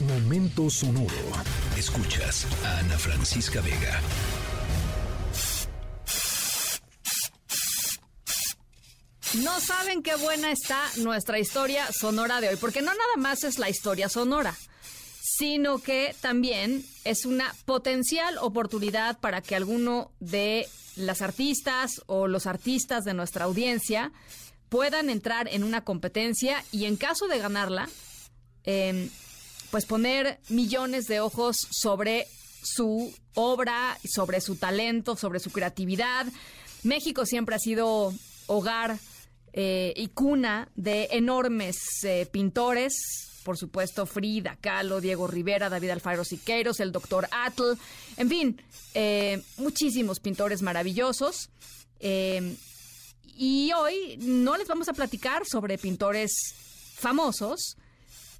Momento sonoro. Escuchas a Ana Francisca Vega. No saben qué buena está nuestra historia sonora de hoy, porque no nada más es la historia sonora, sino que también es una potencial oportunidad para que alguno de las artistas o los artistas de nuestra audiencia puedan entrar en una competencia y en caso de ganarla, em, pues poner millones de ojos sobre su obra, sobre su talento, sobre su creatividad. México siempre ha sido hogar eh, y cuna de enormes eh, pintores, por supuesto Frida Kahlo, Diego Rivera, David Alfaro Siqueiros, el doctor Atl, en fin, eh, muchísimos pintores maravillosos. y hoy no les vamos a platicar sobre pintores famosos,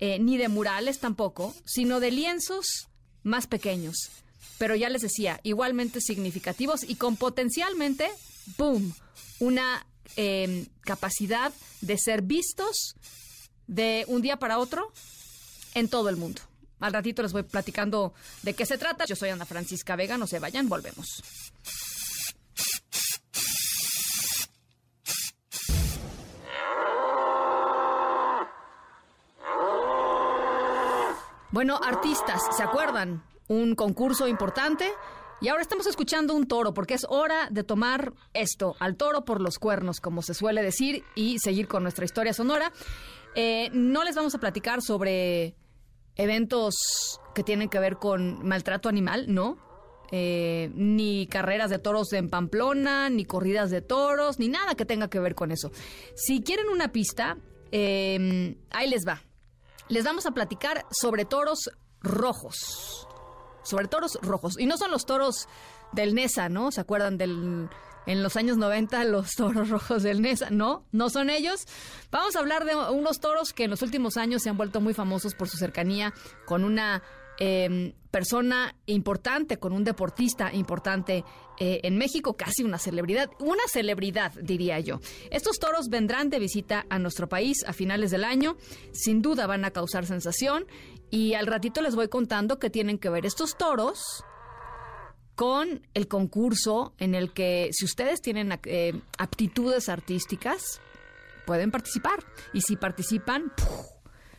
ni de murales tampoco, sino de lienzos más pequeños. Pero ya les decía, igualmente significativos y con potencialmente, ¡boom!, una Em, capacidad de ser vistos de un día para otro en todo el mundo. Al ratito les voy platicando de qué se trata. Yo soy Ana Francisca Vega, no se vayan, volvemos. Bueno, artistas, ¿se acuerdan? Un concurso importante y ahora estamos escuchando un toro, porque es hora de tomar esto, al toro por los cuernos, como se suele decir, y seguir con nuestra historia sonora. Eh, no les vamos a platicar sobre eventos que tienen que ver con maltrato animal, ¿no? Eh, ni carreras de toros en Pamplona, ni corridas de toros, ni nada que tenga que ver con eso. Si quieren una pista, eh, ahí les va. Les vamos a platicar sobre toros rojos sobre toros rojos. Y no son los toros del Nesa, ¿no? ¿Se acuerdan del en los años 90 los toros rojos del Nesa? No, no son ellos. Vamos a hablar de unos toros que en los últimos años se han vuelto muy famosos por su cercanía con una Em, persona importante, con un deportista importante eh, en México, casi una celebridad, una celebridad diría yo. Estos toros vendrán de visita a nuestro país a finales del año, sin duda van a causar sensación y al ratito les voy contando que tienen que ver estos toros con el concurso en el que si ustedes tienen eh, aptitudes artísticas, pueden participar. Y si participan,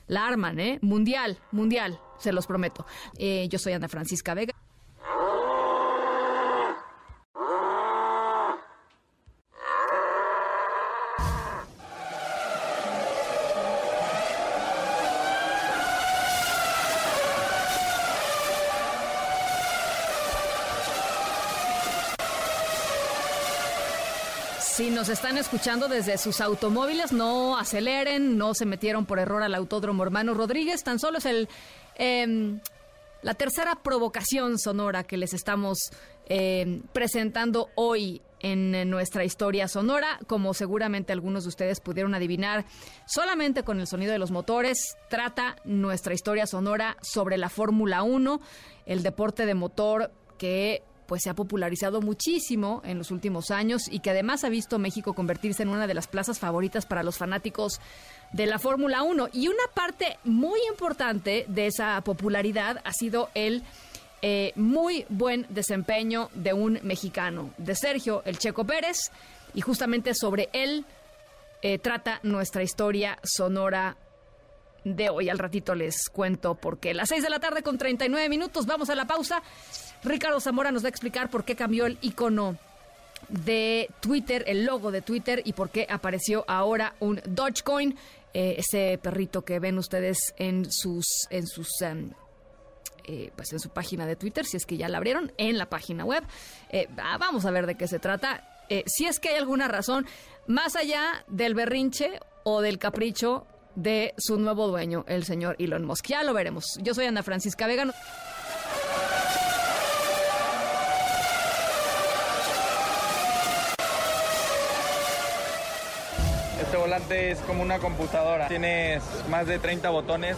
la arman, ¿eh? Mundial, mundial, se los prometo. Eh, yo soy Ana Francisca Vega. Si nos están escuchando desde sus automóviles, no aceleren, no se metieron por error al Autódromo Hermano Rodríguez, tan solo es el... Em, la tercera provocación sonora que les estamos em, presentando hoy en nuestra historia sonora, como seguramente algunos de ustedes pudieron adivinar, solamente con el sonido de los motores, trata nuestra historia sonora sobre la Fórmula 1, el deporte de motor que pues se ha popularizado muchísimo en los últimos años y que además ha visto México convertirse en una de las plazas favoritas para los fanáticos de la Fórmula 1. Y una parte muy importante de esa popularidad ha sido el eh, muy buen desempeño de un mexicano, de Sergio El Checo Pérez, y justamente sobre él eh, trata nuestra historia sonora de hoy. Al ratito les cuento por qué. Las 6 de la tarde con 39 minutos, vamos a la pausa. Ricardo Zamora nos va a explicar por qué cambió el icono de Twitter, el logo de Twitter y por qué apareció ahora un Dogecoin, eh, ese perrito que ven ustedes en sus en sus em, eh, pues en su página de Twitter, si es que ya la abrieron, en la página web. Eh, vamos a ver de qué se trata. si es que hay alguna razón, más allá del berrinche o del capricho de su nuevo dueño, el señor Elon Musk. Ya lo veremos. Yo soy Ana Francisca Vegano. Volante es como una computadora. Tienes más de 30 botones,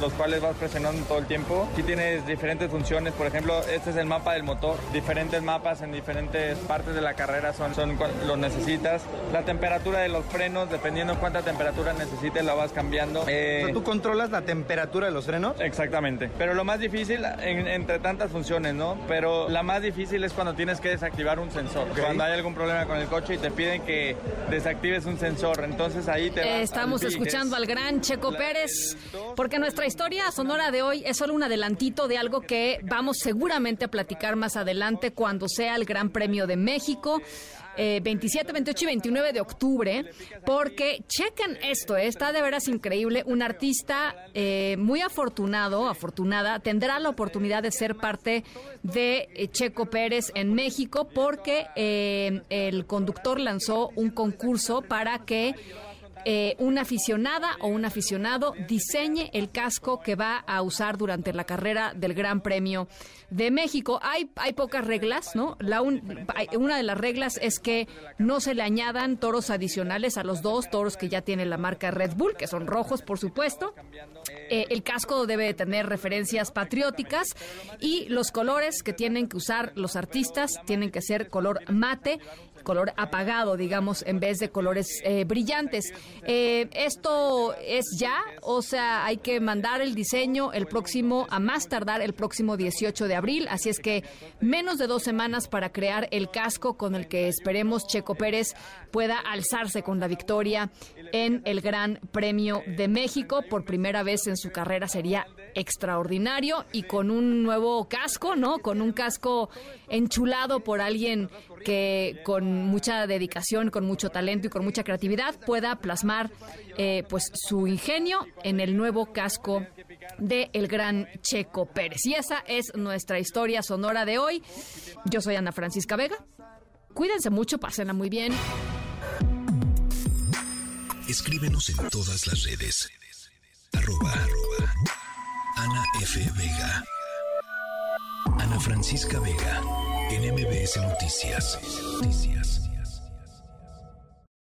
los cuales vas presionando todo el tiempo. Aquí tienes diferentes funciones, por ejemplo, este es el mapa del motor. Diferentes mapas en diferentes partes de la carrera son, son los necesitas. La temperatura de los frenos, dependiendo cuánta temperatura necesites, la vas cambiando. Eh, ¿Tú controlas la temperatura de los frenos? Exactamente. Pero lo más difícil, entre tantas funciones, ¿no? Pero la más difícil es cuando tienes que desactivar un sensor. Cuando hay algún problema con el coche y te piden que desactives un sensor. Entonces ahí te Estamos escuchando al gran Checo Pérez, porque nuestra historia sonora de hoy es solo un adelantito de algo que vamos seguramente a platicar más adelante cuando sea el Gran Premio de México. 27, eh, 28 y 29 de octubre, porque chequen esto, eh, está de veras increíble. Un artista eh, muy afortunado, afortunada, tendrá la oportunidad de ser parte de Checo Pérez en México, porque el conductor lanzó un concurso para que eh, una aficionada o un aficionado diseñe el casco que va a usar durante la carrera del Gran Premio de México. Hay, hay pocas reglas, ¿no? La una de las reglas es que no se le añadan toros adicionales a los dos toros que ya tiene la marca Red Bull, que son rojos, por supuesto. Eh, el casco debe tener referencias patrióticas y los colores que tienen que usar los artistas tienen que ser color mate color apagado, digamos, en vez de colores eh, brillantes. Eh, esto es ya, o sea, hay que mandar el diseño el próximo, a más tardar el próximo 18 de abril, así es que menos de dos semanas para crear el casco con el que esperemos Checo Pérez pueda alzarse con la victoria en el Gran Premio de México. Por primera vez en su carrera sería extraordinario y con un nuevo casco, ¿no? Con un casco enchulado por alguien que con mucha dedicación, con mucho talento y con mucha creatividad pueda plasmar eh, pues su ingenio en el nuevo casco de el gran Checo Pérez. Y esa es nuestra historia sonora de hoy. Yo soy Ana Francisca Vega. Cuídense mucho, pásenla muy bien. Escríbenos en todas las redes. Ana F. Vega. Ana Francisca Vega. En MBS Noticias. Noticias.